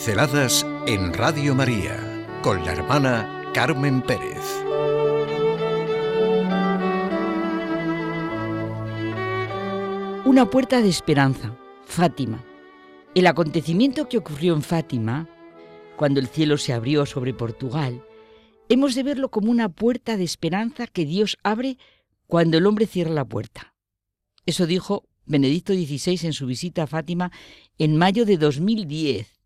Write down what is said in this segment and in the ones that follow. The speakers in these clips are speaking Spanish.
Pinceladas en Radio María con la hermana Carmen Pérez. Una puerta de esperanza, Fátima. El acontecimiento que ocurrió en Fátima, cuando el cielo se abrió sobre Portugal, hemos de verlo como una puerta de esperanza que Dios abre cuando el hombre cierra la puerta. Eso dijo Benedicto XVI en su visita a Fátima en mayo de 2010.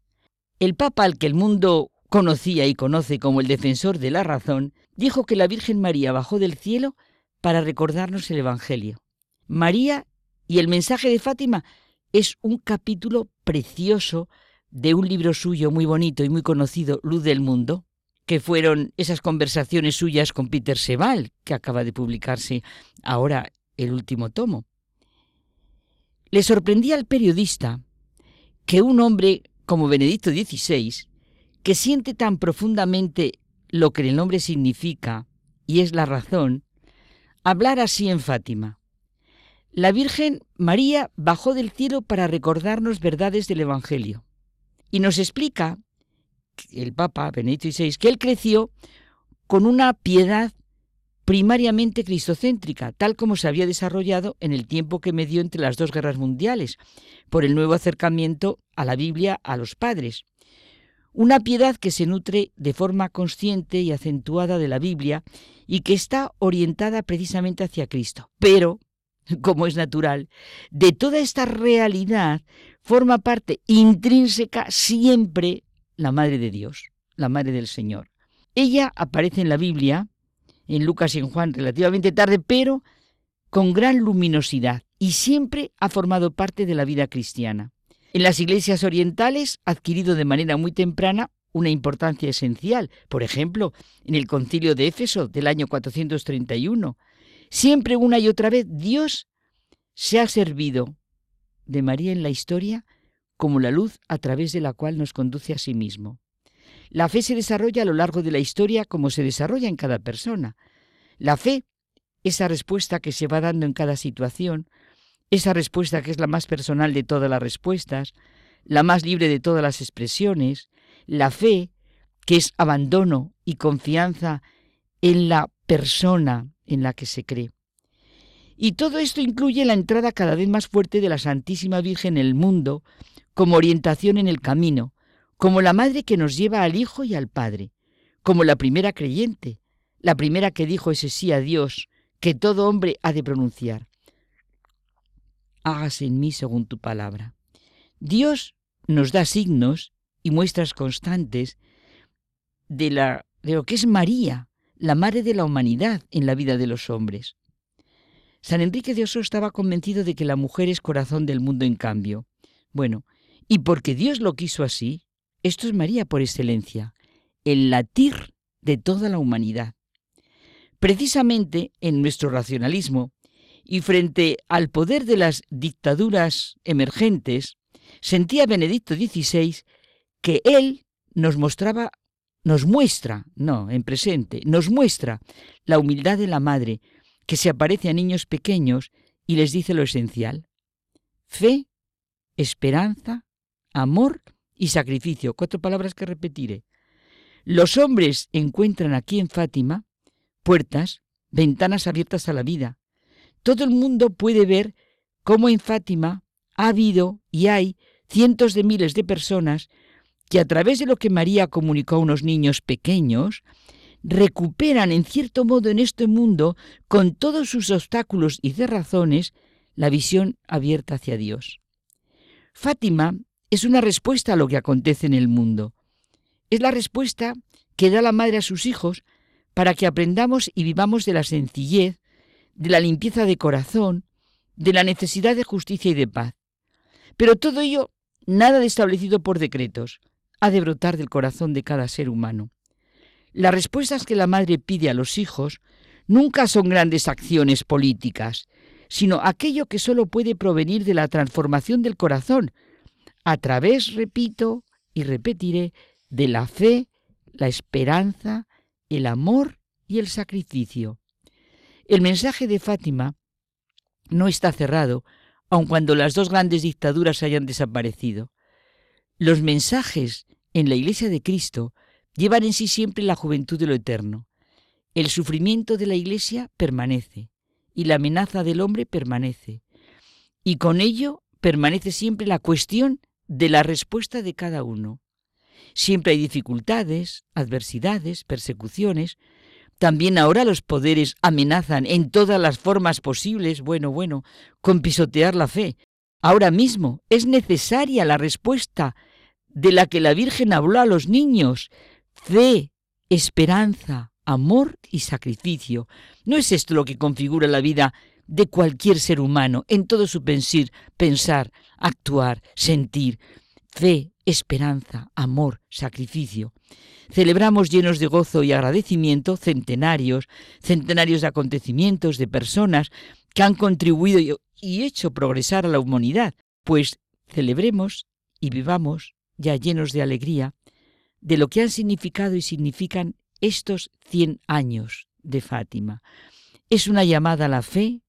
El Papa, al que el mundo conocía y conoce como el defensor de la razón, dijo que la Virgen María bajó del cielo para recordarnos el Evangelio. María y el mensaje de Fátima es un capítulo precioso de un libro suyo muy bonito y muy conocido, Luz del Mundo, que fueron esas conversaciones suyas con Peter Sebal, que acaba de publicarse ahora el último tomo. Le sorprendía al periodista que un hombre como Benedicto XVI, que siente tan profundamente lo que el nombre significa, y es la razón, hablara así en Fátima. La Virgen María bajó del cielo para recordarnos verdades del Evangelio. Y nos explica el Papa Benedicto XVI que él creció con una piedad primariamente cristocéntrica, tal como se había desarrollado en el tiempo que medió entre las dos guerras mundiales, por el nuevo acercamiento a la Biblia a los padres. Una piedad que se nutre de forma consciente y acentuada de la Biblia y que está orientada precisamente hacia Cristo. Pero, como es natural, de toda esta realidad forma parte intrínseca siempre la Madre de Dios, la Madre del Señor. Ella aparece en la Biblia en Lucas y en Juan relativamente tarde, pero con gran luminosidad y siempre ha formado parte de la vida cristiana. En las iglesias orientales ha adquirido de manera muy temprana una importancia esencial, por ejemplo, en el concilio de Éfeso del año 431. Siempre una y otra vez Dios se ha servido de María en la historia como la luz a través de la cual nos conduce a sí mismo. La fe se desarrolla a lo largo de la historia como se desarrolla en cada persona. La fe, esa respuesta que se va dando en cada situación, esa respuesta que es la más personal de todas las respuestas, la más libre de todas las expresiones, la fe, que es abandono y confianza en la persona en la que se cree. Y todo esto incluye la entrada cada vez más fuerte de la Santísima Virgen en el mundo como orientación en el camino, como la madre que nos lleva al Hijo y al Padre, como la primera creyente, la primera que dijo ese sí a Dios que todo hombre ha de pronunciar. Hágase en mí según tu palabra. Dios nos da signos y muestras constantes de, la, de lo que es María, la madre de la humanidad en la vida de los hombres. San Enrique de Oso estaba convencido de que la mujer es corazón del mundo en cambio. Bueno, y porque Dios lo quiso así, esto es María por excelencia, el latir de toda la humanidad. Precisamente en nuestro racionalismo y frente al poder de las dictaduras emergentes, sentía Benedicto XVI que él nos mostraba, nos muestra, no, en presente, nos muestra la humildad de la madre que se aparece a niños pequeños y les dice lo esencial. Fe, esperanza, amor y sacrificio. Cuatro palabras que repetiré. Los hombres encuentran aquí en Fátima puertas, ventanas abiertas a la vida. Todo el mundo puede ver cómo en Fátima ha habido y hay cientos de miles de personas que a través de lo que María comunicó a unos niños pequeños, recuperan en cierto modo en este mundo, con todos sus obstáculos y cerrazones, la visión abierta hacia Dios. Fátima es una respuesta a lo que acontece en el mundo. Es la respuesta que da la madre a sus hijos para que aprendamos y vivamos de la sencillez, de la limpieza de corazón, de la necesidad de justicia y de paz. Pero todo ello, nada de establecido por decretos, ha de brotar del corazón de cada ser humano. Las respuestas que la madre pide a los hijos nunca son grandes acciones políticas, sino aquello que solo puede provenir de la transformación del corazón, a través, repito y repetiré, de la fe, la esperanza, el amor y el sacrificio. El mensaje de Fátima no está cerrado, aun cuando las dos grandes dictaduras hayan desaparecido. Los mensajes en la Iglesia de Cristo llevan en sí siempre la juventud de lo eterno. El sufrimiento de la Iglesia permanece y la amenaza del hombre permanece. Y con ello permanece siempre la cuestión de la respuesta de cada uno. Siempre hay dificultades, adversidades, persecuciones. También ahora los poderes amenazan en todas las formas posibles, bueno, bueno, con pisotear la fe. Ahora mismo es necesaria la respuesta de la que la Virgen habló a los niños. Fe, esperanza, amor y sacrificio. ¿No es esto lo que configura la vida de cualquier ser humano en todo su pensir, pensar, actuar, sentir? Fe, esperanza, amor, sacrificio. Celebramos llenos de gozo y agradecimiento centenarios, centenarios de acontecimientos, de personas que han contribuido y hecho progresar a la humanidad, pues celebremos y vivamos ya llenos de alegría de lo que han significado y significan estos 100 años de Fátima. Es una llamada a la fe,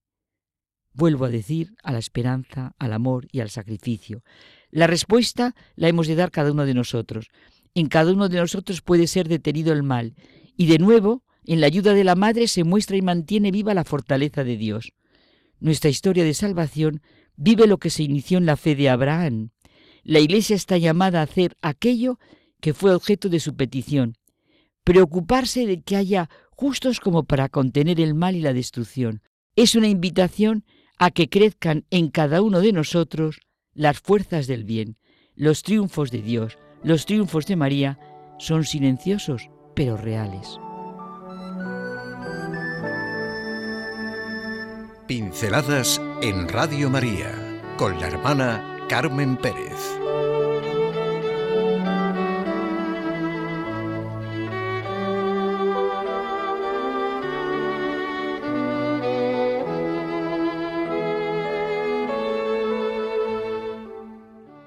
vuelvo a decir, a la esperanza, al amor y al sacrificio. La respuesta la hemos de dar cada uno de nosotros. En cada uno de nosotros puede ser detenido el mal. Y de nuevo, en la ayuda de la Madre se muestra y mantiene viva la fortaleza de Dios. Nuestra historia de salvación vive lo que se inició en la fe de Abraham. La Iglesia está llamada a hacer aquello que fue objeto de su petición, preocuparse de que haya justos como para contener el mal y la destrucción. Es una invitación a que crezcan en cada uno de nosotros las fuerzas del bien. Los triunfos de Dios, los triunfos de María son silenciosos pero reales. Pinceladas en Radio María con la hermana Carmen Pérez.